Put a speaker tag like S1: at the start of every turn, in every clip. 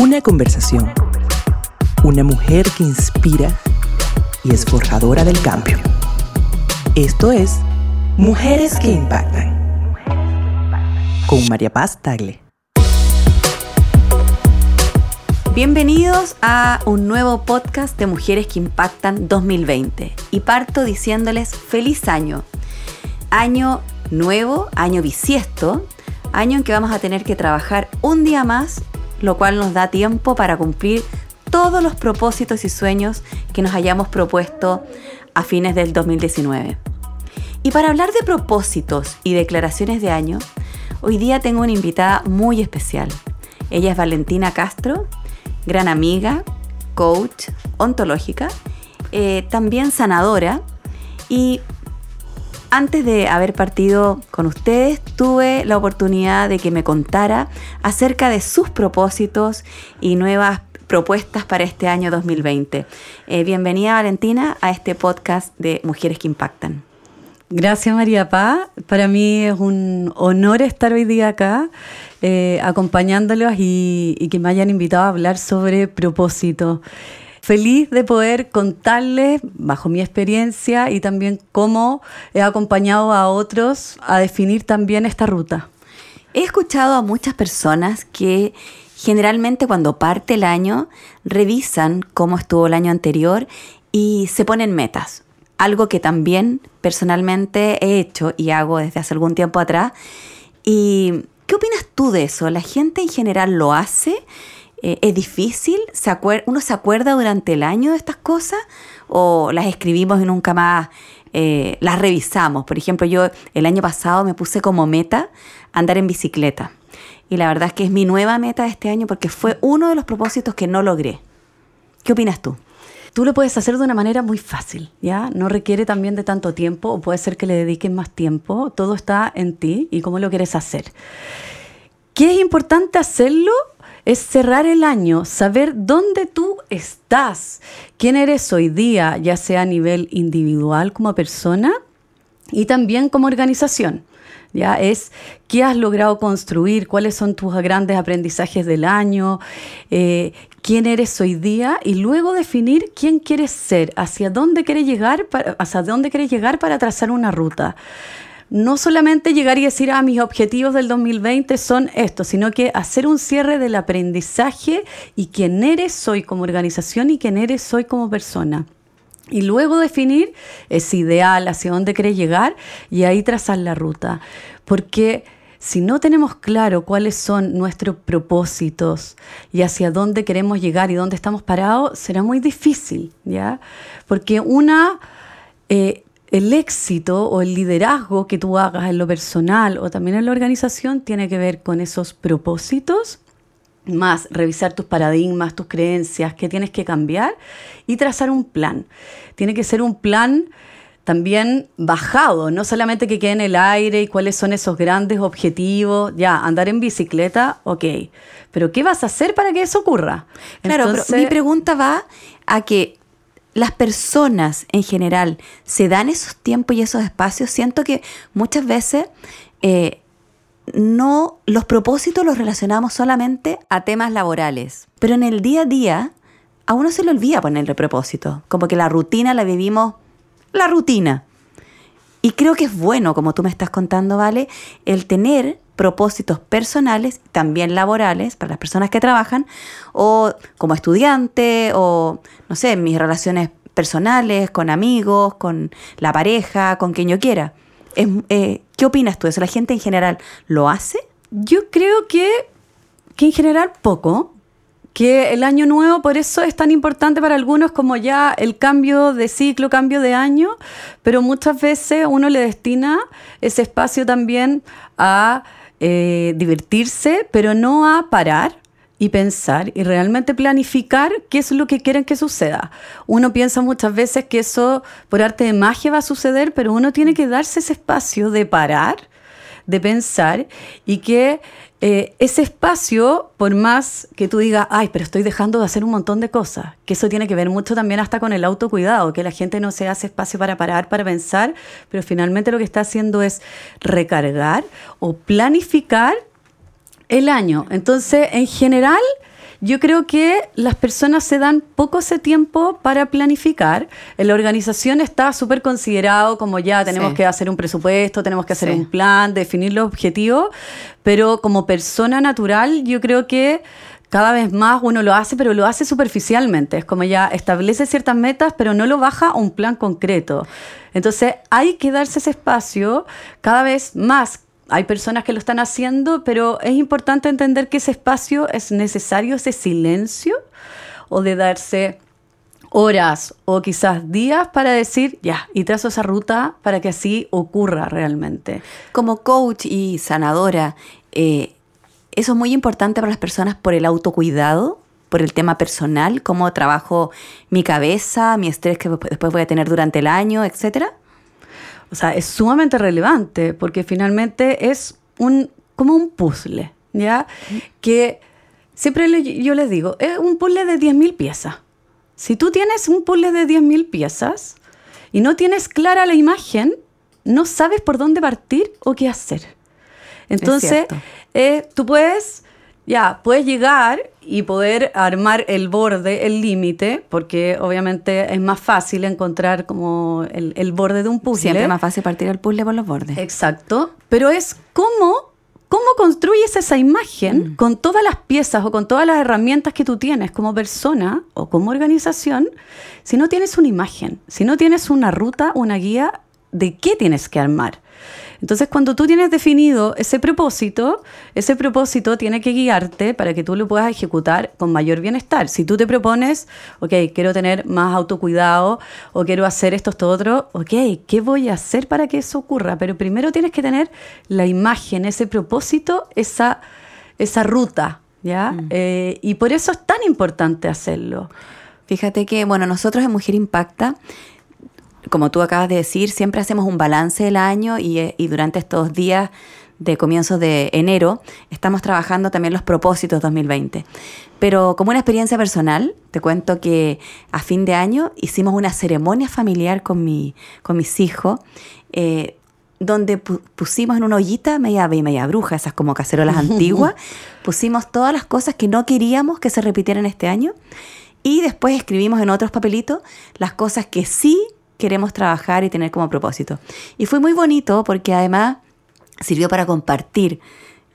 S1: Una conversación. Una mujer que inspira y es forjadora del cambio. Esto es Mujeres que Impactan. Con María Paz Tagle.
S2: Bienvenidos a un nuevo podcast de Mujeres que Impactan 2020. Y parto diciéndoles feliz año. Año nuevo, año bisiesto, año en que vamos a tener que trabajar un día más, lo cual nos da tiempo para cumplir todos los propósitos y sueños que nos hayamos propuesto a fines del 2019. Y para hablar de propósitos y declaraciones de año, hoy día tengo una invitada muy especial. Ella es Valentina Castro, gran amiga, coach, ontológica, eh, también sanadora. Y antes de haber partido con ustedes, tuve la oportunidad de que me contara acerca de sus propósitos y nuevas propuestas para este año 2020. Eh, bienvenida Valentina a este podcast de Mujeres que Impactan.
S3: Gracias María Paz. Para mí es un honor estar hoy día acá eh, acompañándolos y, que me hayan invitado a hablar sobre propósito. Feliz de poder contarles, bajo mi experiencia y también cómo he acompañado a otros a definir también esta ruta.
S2: He escuchado a muchas personas que generalmente cuando parte el año revisan cómo estuvo el año anterior y se ponen metas. Algo que también personalmente he hecho y hago desde hace algún tiempo atrás. Y ¿Qué opinas tú de eso? ¿La gente en general lo hace? Eh, ¿Es difícil? ¿Se ¿Uno se acuerda durante el año de estas cosas? ¿O las escribimos y nunca más eh, las revisamos? Por ejemplo, yo el año pasado me puse como meta andar en bicicleta. Y la verdad es que es mi nueva meta de este año porque fue uno de los propósitos que no logré. ¿Qué opinas tú?
S3: Tú lo puedes hacer de una manera muy fácil, ¿ya? No requiere también de tanto tiempo o puede ser que le dediquen más tiempo. Todo está en ti y cómo lo quieres hacer. ¿Qué es importante hacerlo? Es cerrar el año, saber dónde tú estás, quién eres hoy día, ya sea a nivel individual como persona y también como organización. ¿ya? Es qué has logrado construir, cuáles son tus grandes aprendizajes del año, eh, quién eres hoy día y luego definir quién quieres ser, hacia dónde quieres llegar, hacia dónde quieres llegar para trazar una ruta. No solamente llegar y decir, ah, mis objetivos del 2020 son estos, sino que hacer un cierre del aprendizaje y quién eres hoy como organización y quién eres hoy como persona. Y luego definir ese ideal, hacia dónde querés llegar y ahí trazar la ruta. Porque si no tenemos claro cuáles son nuestros propósitos y hacia dónde queremos llegar y dónde estamos parados, será muy difícil, ¿ya? Porque una, eh, el éxito o el liderazgo que tú hagas en lo personal o también en la organización tiene que ver con esos propósitos más revisar tus paradigmas, tus creencias, qué tienes que cambiar y trazar un plan. Tiene que ser un plan también bajado, no solamente que quede en el aire y cuáles son esos grandes objetivos. Ya, andar en bicicleta, ok, pero ¿qué vas a hacer para que eso ocurra?
S2: Claro, pero mi pregunta va a que las personas en general se dan esos tiempos y esos espacios. Siento que muchas veces eh, no los propósitos los relacionamos solamente a temas laborales, pero en el día a día a uno se le olvida ponerle propósito, como que la rutina la vivimos la rutina. Y creo que es bueno, como tú me estás contando, ¿vale? El tener propósitos personales, también laborales, para las personas que trabajan, o como estudiante, o no sé, mis relaciones personales, con amigos, con la pareja, con quien yo quiera. Eh, ¿Qué opinas tú eso? ¿La gente en general lo hace?
S3: Yo creo que, que en general poco, que el año nuevo por eso es tan importante para algunos como ya el cambio de ciclo, cambio de año, pero muchas veces uno le destina ese espacio también a eh, divertirse, pero no a parar y pensar y realmente planificar qué es lo que quieren que suceda. Uno piensa muchas veces que eso por arte de magia va a suceder, pero uno tiene que darse ese espacio de parar, de pensar y que eh, ese espacio, por más que tú digas, ay, pero estoy dejando de hacer un montón de cosas, que eso tiene que ver mucho también hasta con el autocuidado, que la gente no se hace espacio para parar, para pensar, pero finalmente lo que está haciendo es recargar o planificar El año. Entonces, en general, yo creo que las personas se dan poco ese tiempo para planificar. En la organización está súper considerado como ya tenemos
S2: Sí.
S3: que hacer un presupuesto, tenemos que hacer
S2: Sí.
S3: un plan, definir los objetivos, pero como persona natural yo creo que cada vez más uno lo hace, pero lo hace superficialmente. Es como ya establece ciertas metas, pero no lo baja a un plan concreto. Entonces hay que darse ese espacio cada vez más. Hay personas que lo están haciendo, pero es importante entender que ese espacio es necesario, ese silencio, o de darse horas o quizás días para decir, ya, y trazo esa ruta para que así ocurra realmente.
S2: Como coach y sanadora, eh, eso es muy importante para las personas por el autocuidado, por el tema personal, cómo trabajo mi cabeza, mi estrés que después voy a tener durante el año, etcétera.
S3: O sea, es sumamente relevante porque finalmente es un, como un puzzle, ¿ya? Que siempre le- yo les digo, es un puzzle de 10.000 piezas. Si tú tienes un puzzle de 10.000 piezas y no tienes clara la imagen, no sabes por dónde partir o qué hacer. Entonces, eh, tú puedes, ya, puedes llegar y poder armar el borde, el límite, porque obviamente es más fácil encontrar como el, el borde de un puzzle.
S2: Siempre es más fácil partir el puzzle por los bordes.
S3: Exacto, pero es cómo, cómo construyes esa imagen con todas las piezas o con todas las herramientas que tú tienes como persona o como organización, si no tienes una imagen, si no tienes una ruta, una guía de qué tienes que armar. Entonces, cuando tú tienes definido ese propósito, ese propósito tiene que guiarte para que tú lo puedas ejecutar con mayor bienestar. Si tú te propones, ok, quiero tener más autocuidado o quiero hacer esto, esto, otro, ok, ¿qué voy a hacer para que eso ocurra? Pero primero tienes que tener la imagen, ese propósito, esa, esa ruta, ¿ya? Eh, y por eso es tan importante hacerlo.
S2: Fíjate que, bueno, nosotros en Mujer Impacta, como tú acabas de decir, siempre hacemos un balance del año y, eh, y durante estos días de comienzos de enero estamos trabajando también los propósitos 2020. Pero como una experiencia personal, te cuento que a fin de año hicimos una ceremonia familiar con, mi, con mis hijos. eh, donde pu- pusimos en una ollita media, media bruja, esas como cacerolas antiguas, pusimos todas las cosas que no queríamos que se repitieran este año y después escribimos en otros papelitos las cosas que sí queremos trabajar y tener como propósito. Y fue muy bonito porque además sirvió para compartir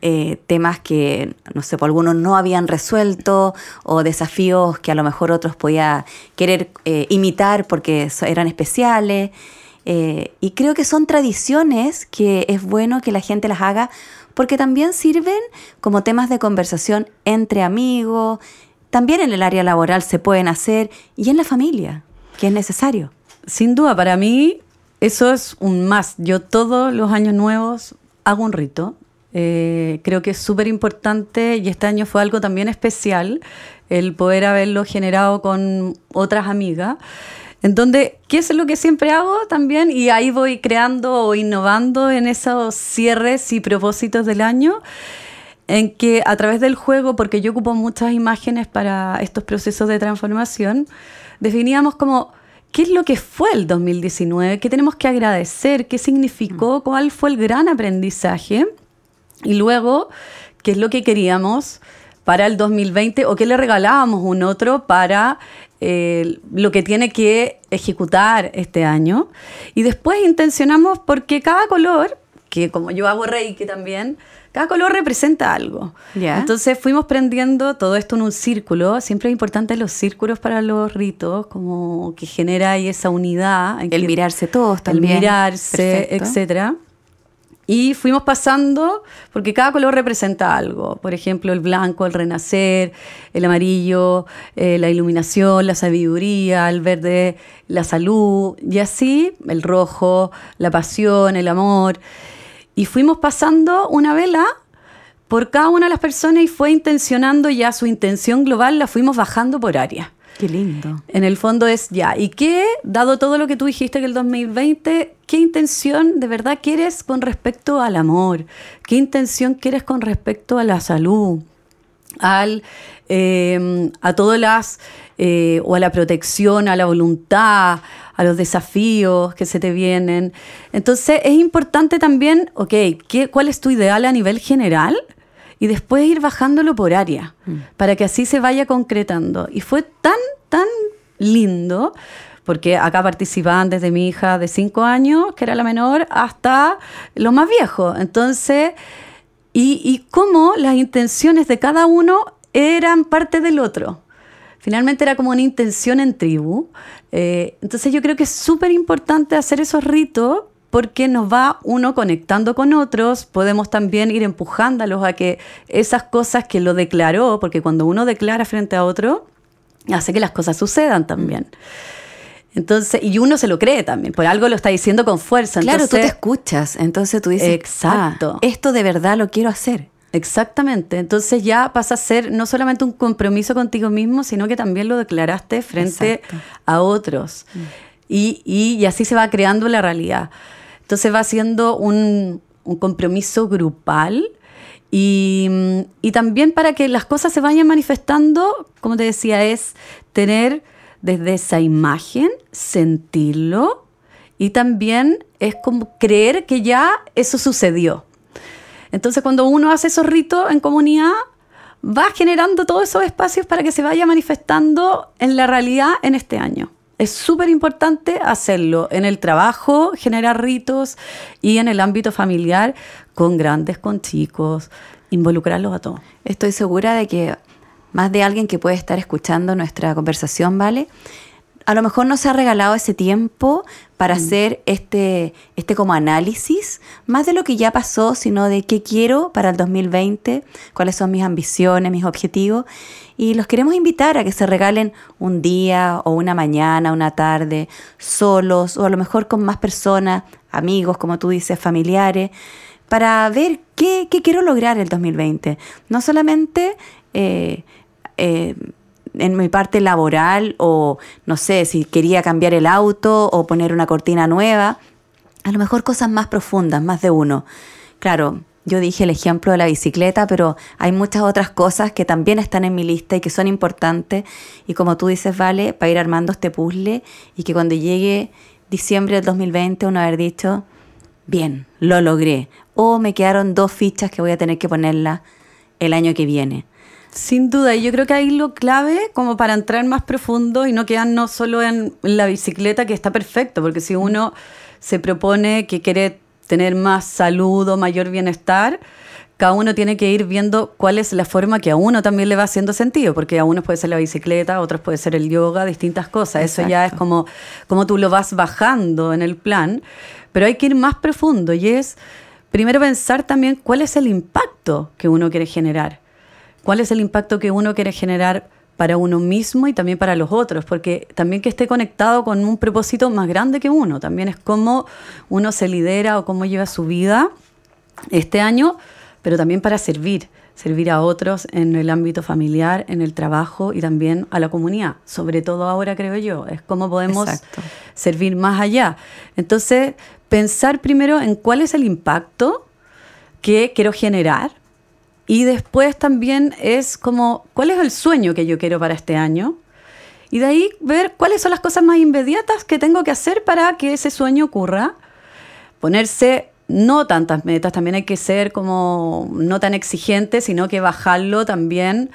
S2: eh, temas que, no sé, por algunos no habían resuelto o desafíos que a lo mejor otros podía querer eh, imitar porque eran especiales. Eh, y creo que son tradiciones que es bueno que la gente las haga porque también sirven como temas de conversación entre amigos, también en el área laboral se pueden hacer y en la familia, que es necesario.
S3: Sin duda, para mí eso es un más. Yo todos los años nuevos hago un rito. Eh, creo que es súper importante y este año fue algo también especial el poder haberlo generado con otras amigas. En ¿qué es lo que siempre hago también? Y ahí voy creando o innovando en esos cierres y propósitos del año en que a través del juego, porque yo ocupo muchas imágenes para estos procesos de transformación, definíamos como qué es lo que fue el 2019, qué tenemos que agradecer, qué significó, cuál fue el gran aprendizaje y luego qué es lo que queríamos para el 2020 o qué le regalábamos un otro para eh, lo que tiene que ejecutar este año. Y después intencionamos porque cada color, que como yo hago Reiki también, cada color representa algo.
S2: Ya.
S3: Entonces fuimos prendiendo todo esto en un círculo. Siempre es importante los círculos para los ritos, como que genera ahí esa unidad. en
S2: El
S3: que-
S2: mirarse todos también.
S3: El mirarse,
S2: Perfecto.
S3: etcétera. Y fuimos pasando, porque cada color representa algo. Por ejemplo, el blanco, el renacer, el amarillo, eh, la iluminación, la sabiduría, el verde, la salud, y así el rojo, la pasión, el amor. Y fuimos pasando una vela por cada una de las personas y fue intencionando ya su intención global, la fuimos bajando por área.
S2: Qué lindo.
S3: En el fondo es ya, ¿y qué, dado todo lo que tú dijiste que el 2020, qué intención de verdad quieres con respecto al amor? ¿Qué intención quieres con respecto a la salud? Al, eh, a todas las, eh, o a la protección, a la voluntad, a los desafíos que se te vienen. Entonces es importante también, ok, ¿qué, ¿cuál es tu ideal a nivel general? y después ir bajándolo por área, mm. para que así se vaya concretando. Y fue tan, tan lindo, porque acá participaban desde mi hija de 5 años, que era la menor, hasta los más viejos. Entonces, y, y cómo las intenciones de cada uno eran parte del otro. Finalmente era como una intención en tribu. Eh, entonces yo creo que es súper importante hacer esos ritos porque nos va uno conectando con otros, podemos también ir empujándolos a que esas cosas que lo declaró, porque cuando uno declara frente a otro, hace que las cosas sucedan también. Entonces, y uno se lo cree también, por algo lo está diciendo con fuerza.
S2: Claro, tú te escuchas, entonces tú dices, exacto. Ah, esto de verdad lo quiero hacer.
S3: Exactamente, entonces ya pasa a ser no solamente un compromiso contigo mismo, sino que también lo declaraste frente a otros. Mm. Y, y, así se va creando la realidad. Entonces va siendo un, un compromiso grupal y, y, también para que las cosas se vayan manifestando, como te decía, es tener desde esa imagen, sentirlo y también es como creer que ya eso sucedió. Entonces cuando uno hace esos ritos en comunidad, va generando todos esos espacios para que se vaya manifestando en la realidad en este año. Es súper importante hacerlo en el trabajo, generar ritos y en el ámbito familiar, con grandes, con chicos, involucrarlos a todos.
S2: Estoy segura de que más de alguien que puede estar escuchando nuestra conversación, ¿vale? A lo mejor no se ha regalado ese tiempo para mm. hacer este, este como análisis, más de lo que ya pasó, sino de qué quiero para el 2020, cuáles son mis ambiciones, mis objetivos. Y los queremos invitar a que se regalen un día o una mañana, una tarde, solos o a lo mejor con más personas, amigos, como tú dices, familiares, para ver qué, qué quiero lograr el 2020. No solamente... Eh, eh, en mi parte laboral o no sé si quería cambiar el auto o poner una cortina nueva, a lo mejor cosas más profundas, más de uno. Claro, yo dije el ejemplo de la bicicleta, pero hay muchas otras cosas que también están en mi lista y que son importantes. Y como tú dices, vale, para ir armando este puzzle y que cuando llegue diciembre del 2020 uno haber dicho, bien, lo logré. O me quedaron dos fichas que voy a tener que ponerlas el año que viene.
S3: Sin duda, y yo creo que ahí lo clave, como para entrar más profundo y no quedarnos solo en la bicicleta, que está perfecto, porque si uno se propone que quiere tener más salud o mayor bienestar, cada uno tiene que ir viendo cuál es la forma que a uno también le va haciendo sentido, porque a unos puede ser la bicicleta, a otros puede ser el yoga, distintas cosas. Eso ya es como, como tú lo vas bajando en el plan, pero hay que ir más profundo y es primero pensar también cuál es el impacto que uno quiere generar cuál es el impacto que uno quiere generar para uno mismo y también para los otros, porque también que esté conectado con un propósito más grande que uno, también es cómo uno se lidera o cómo lleva su vida este año, pero también para servir, servir a otros en el ámbito familiar, en el trabajo y también a la comunidad, sobre todo ahora creo yo, es cómo podemos servir más allá. Entonces, pensar primero en cuál es el impacto que quiero generar y después también es como, ¿cuál es el sueño que yo quiero para este año? Y de ahí ver cuáles son las cosas más inmediatas que tengo que hacer para que ese sueño ocurra. Ponerse no tantas metas, también hay que ser como no tan exigente, sino que bajarlo también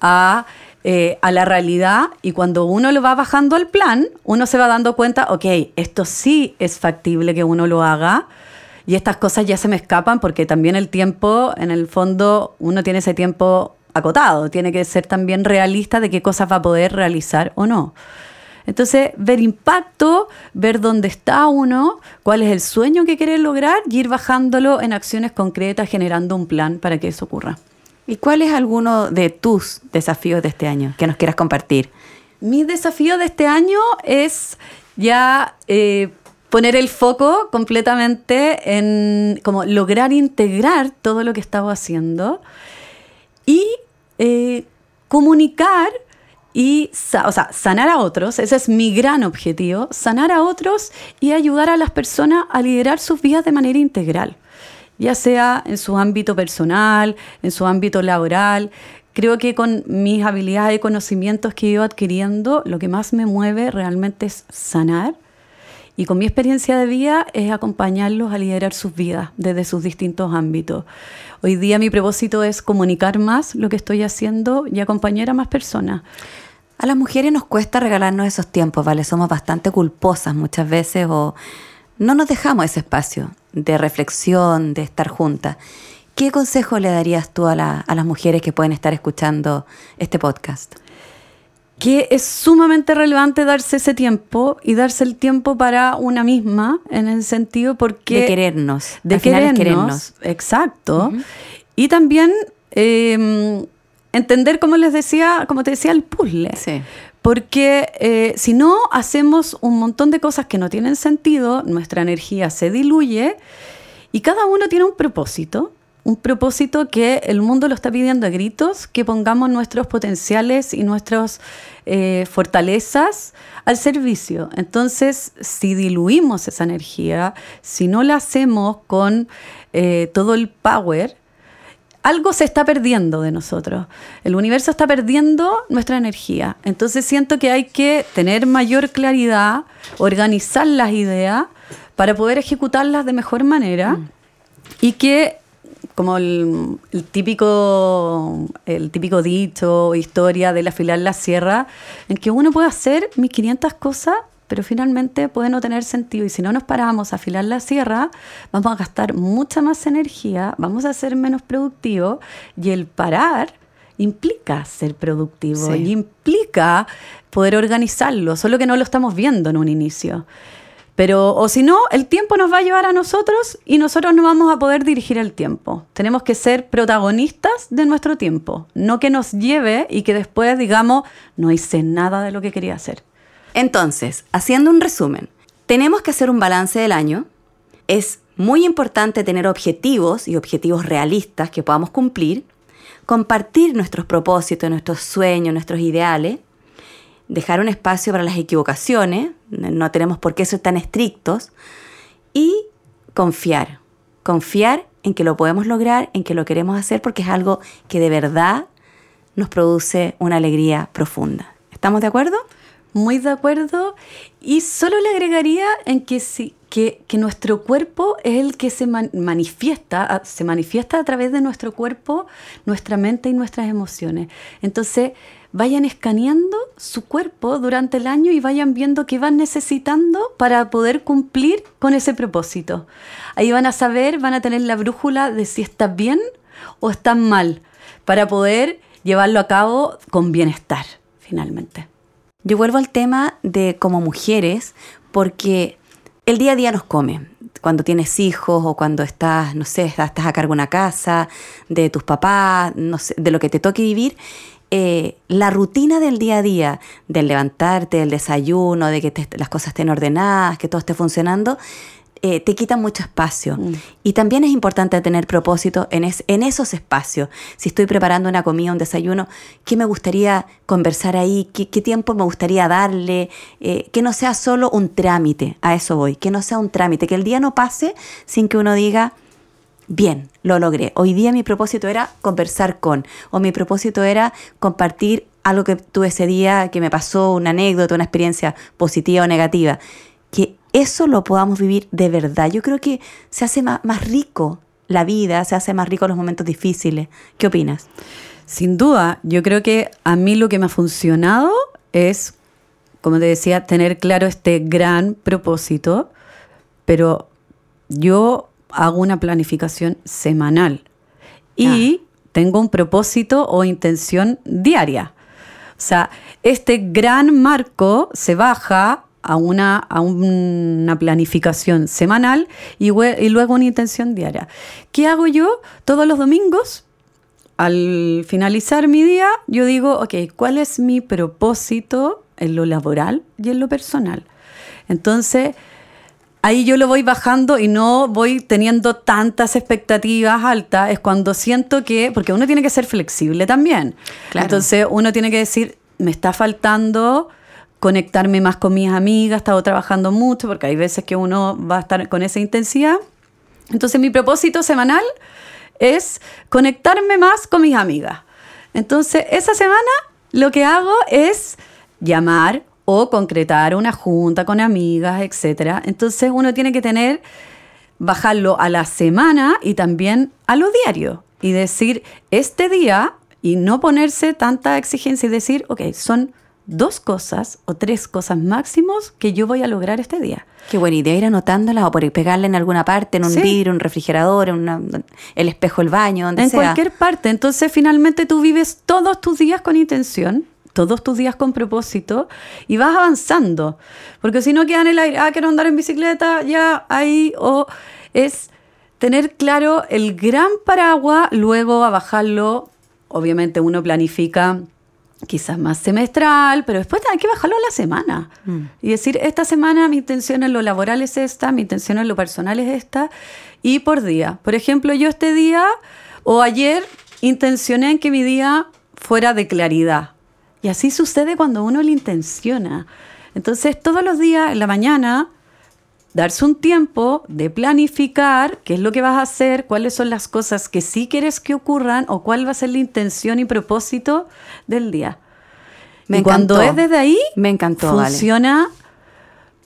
S3: a, eh, a la realidad. Y cuando uno lo va bajando al plan, uno se va dando cuenta, ok, esto sí es factible que uno lo haga y estas cosas ya se me escapan porque también el tiempo, en el fondo, uno tiene ese tiempo acotado, tiene que ser también realista de qué cosas va a poder realizar o no. Entonces, ver impacto, ver dónde está uno, cuál es el sueño que quiere lograr y ir bajándolo en acciones concretas, generando un plan para que eso ocurra.
S2: ¿Y cuál es alguno de tus desafíos de este año que nos quieras compartir?
S3: Mi desafío de este año es ya eh, poner el foco completamente en como lograr integrar todo lo que estaba haciendo y eh, comunicar y o sea, sanar a otros, ese es mi gran objetivo, sanar a otros y ayudar a las personas a liderar sus vidas de manera integral, ya sea en su ámbito personal, en su ámbito laboral. Creo que con mis habilidades y conocimientos que he ido adquiriendo, lo que más me mueve realmente es sanar Y con mi experiencia de vida es acompañarlos a liderar sus vidas desde sus distintos ámbitos. Hoy día mi propósito es comunicar más lo que estoy haciendo y acompañar a más personas.
S2: A las mujeres nos cuesta regalarnos esos tiempos, ¿vale? Somos bastante culposas muchas veces o no nos dejamos ese espacio de reflexión, de estar juntas. ¿Qué consejo le darías tú a, a las mujeres que pueden estar escuchando este podcast?
S3: Que es sumamente relevante darse ese tiempo y darse el tiempo para una misma en el sentido porque...
S2: De querernos.
S3: De querernos, Exacto. Y también em, entender, como les decía, como te decía, el puzzle.
S2: Sí.
S3: Porque eh, si no hacemos un montón de cosas que no tienen sentido, nuestra energía se diluye y cada uno tiene un propósito un propósito que el mundo lo está pidiendo a gritos, que pongamos nuestros potenciales y nuestras eh, fortalezas al servicio. Entonces, si diluimos esa energía, si no la hacemos con eh, todo el power, algo se está perdiendo de nosotros. El universo está perdiendo nuestra energía. Entonces siento que hay que tener mayor claridad, organizar las ideas para poder ejecutarlas de mejor manera mm. y que como el, típico el típico dicho historia de afilar la sierra, en que uno puede hacer 1500 cosas, pero finalmente puede no tener sentido. Y si no nos paramos a afilar la sierra, vamos a gastar mucha más energía, vamos a ser menos productivos y el parar implica ser productivo y implica poder organizarlo, solo que no lo estamos viendo en un inicio. Pero, o si no, el tiempo nos va a llevar a nosotros y nosotros no vamos a poder dirigir el tiempo. Tenemos que ser protagonistas de nuestro tiempo, no que nos lleve y que después digamos, no hice nada de lo que quería hacer.
S2: Entonces, haciendo un resumen, tenemos que hacer un balance del año. Es muy importante tener objetivos y objetivos realistas que podamos cumplir, compartir nuestros propósitos, nuestros sueños, nuestros ideales dejar un espacio para las equivocaciones, no tenemos por qué ser tan estrictos, y confiar, confiar en que lo podemos lograr, en que lo queremos hacer, porque es algo que de verdad nos produce una alegría profunda. ¿Estamos de acuerdo?
S3: Muy de acuerdo. Y solo le agregaría en que, sí, que, que nuestro cuerpo es el que se manifiesta, se manifiesta a través de nuestro cuerpo, nuestra mente y nuestras emociones. Entonces, vayan escaneando su cuerpo durante el año y vayan viendo qué van necesitando para poder cumplir con ese propósito. Ahí van a saber, van a tener la brújula de si está bien o está mal, para poder llevarlo a cabo con bienestar, finalmente.
S2: Yo vuelvo al tema de como mujeres, porque el día a día nos come. Cuando tienes hijos o cuando estás, no sé, estás a cargo de una casa, de tus papás, no sé, de lo que te toque vivir, eh, la rutina del día a día, del levantarte, del desayuno, de que las cosas estén ordenadas, que todo esté funcionando, eh, te quita mucho espacio. Mm. Y también es importante tener propósito en, en, esos espacios. Si estoy preparando una comida, un desayuno, ¿qué me gustaría conversar ahí? ¿Qué, tiempo me gustaría darle? Eh, que no sea solo un trámite, a eso voy, que no sea un trámite, que el día no pase sin que uno diga, bien, lo logré. Hoy día mi propósito era conversar con, o mi propósito era compartir algo que tuve ese día, que me pasó, una anécdota, una experiencia positiva o negativa. Que eso lo podamos vivir de verdad. Yo creo que se hace más, rico la vida, se hace más rico los momentos difíciles. ¿Qué opinas?
S3: Sin duda, yo creo que a mí lo que me ha funcionado es, como te decía, tener claro este gran propósito, pero yo hago una planificación semanal y ah. tengo un propósito o intención diaria. O sea, este gran marco se baja a una, a una planificación semanal y, y, luego una intención diaria. ¿Qué hago yo? Todos los domingos, al finalizar mi día, yo digo, ok, ¿cuál es mi propósito en lo laboral y en lo personal? Entonces, ahí yo lo voy bajando y no voy teniendo tantas expectativas altas, es cuando siento que, porque uno tiene que ser flexible también. Entonces uno tiene que decir, me está faltando conectarme más con mis amigas, he estado trabajando mucho, porque hay veces que uno va a estar con esa intensidad. Entonces mi propósito semanal es conectarme más con mis amigas. Entonces esa semana lo que hago es llamar o concretar una junta con amigas, etc. Entonces uno tiene que tener, bajarlo a la semana y también a lo diario y decir, este día, y no ponerse tanta exigencia y decir, ok, son dos cosas o tres cosas máximos que yo voy a lograr este día.
S2: Qué buena idea ir anotándolas o por pegarla en alguna parte, en un vidrio, un refrigerador, en el espejo del baño, donde
S3: en
S2: sea.
S3: En cualquier parte. Entonces finalmente tú vives todos tus días con intención, todos tus días con propósito y vas avanzando. Porque si no queda en el aire, ah, quiero andar en bicicleta, ya ahí, o es tener claro el gran paraguas, luego a bajarlo. Obviamente uno planifica quizás más semestral, pero después hay que bajarlo a la semana. Mm. Y decir, esta semana mi intención en lo laboral es esta, mi intención en lo personal es esta, y por día. Por ejemplo, yo este día o ayer intencioné en que mi día fuera de claridad. Y así sucede cuando uno le intenciona. Entonces, todos los días en la mañana darse un tiempo de planificar qué es lo que vas a hacer, cuáles son las cosas que sí quieres que ocurran o cuál va a ser la intención y propósito del día.
S2: Me
S3: cuando es desde ahí,
S2: me encantó.
S3: Funciona,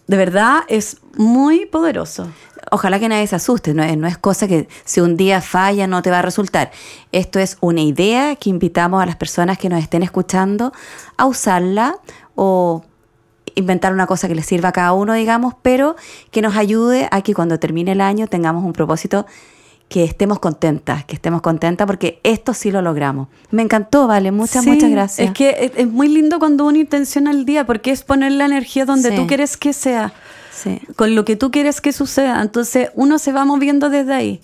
S3: de verdad, es muy poderoso.
S2: Ojalá que nadie se asuste, no es, no es cosa que si un día falla no te va a resultar. Esto es una idea que invitamos a las personas que nos estén escuchando a usarla o inventar una cosa que le sirva a cada uno, digamos, pero que nos ayude a que cuando termine el año tengamos un propósito que estemos contentas, que estemos contentas porque esto sí lo logramos. Me encantó, Vale, muchas, muchas gracias.
S3: Es que es, muy lindo cuando uno intenciona el día porque es poner la energía donde tú quieres que sea, con lo que tú quieres que suceda. Entonces uno se va moviendo desde ahí.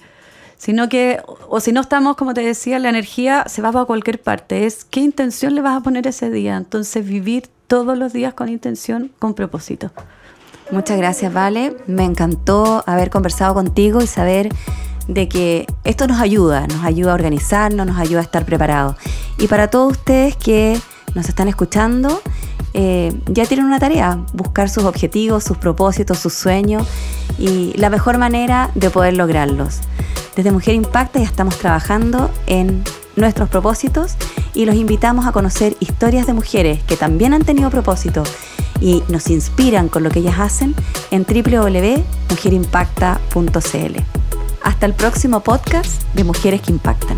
S3: Sino que, o si no estamos, como te decía, la energía se va para cualquier parte. Es qué intención le vas a poner ese día. Entonces vivir todos los días con intención, con propósito.
S2: Muchas gracias, Vale. Me encantó haber conversado contigo y saber de que esto nos ayuda, nos ayuda a organizarnos, nos ayuda a estar preparados. Y para todos ustedes que nos están escuchando, eh, ya tienen una tarea, buscar sus objetivos, sus propósitos, sus sueños y la mejor manera de poder lograrlos. Desde Mujer Impacta ya estamos trabajando en nuestros propósitos y los invitamos a conocer historias de mujeres que también han tenido propósito y nos inspiran con lo que ellas hacen en www.mujerimpacta.cl. Hasta el próximo podcast de Mujeres que Impactan.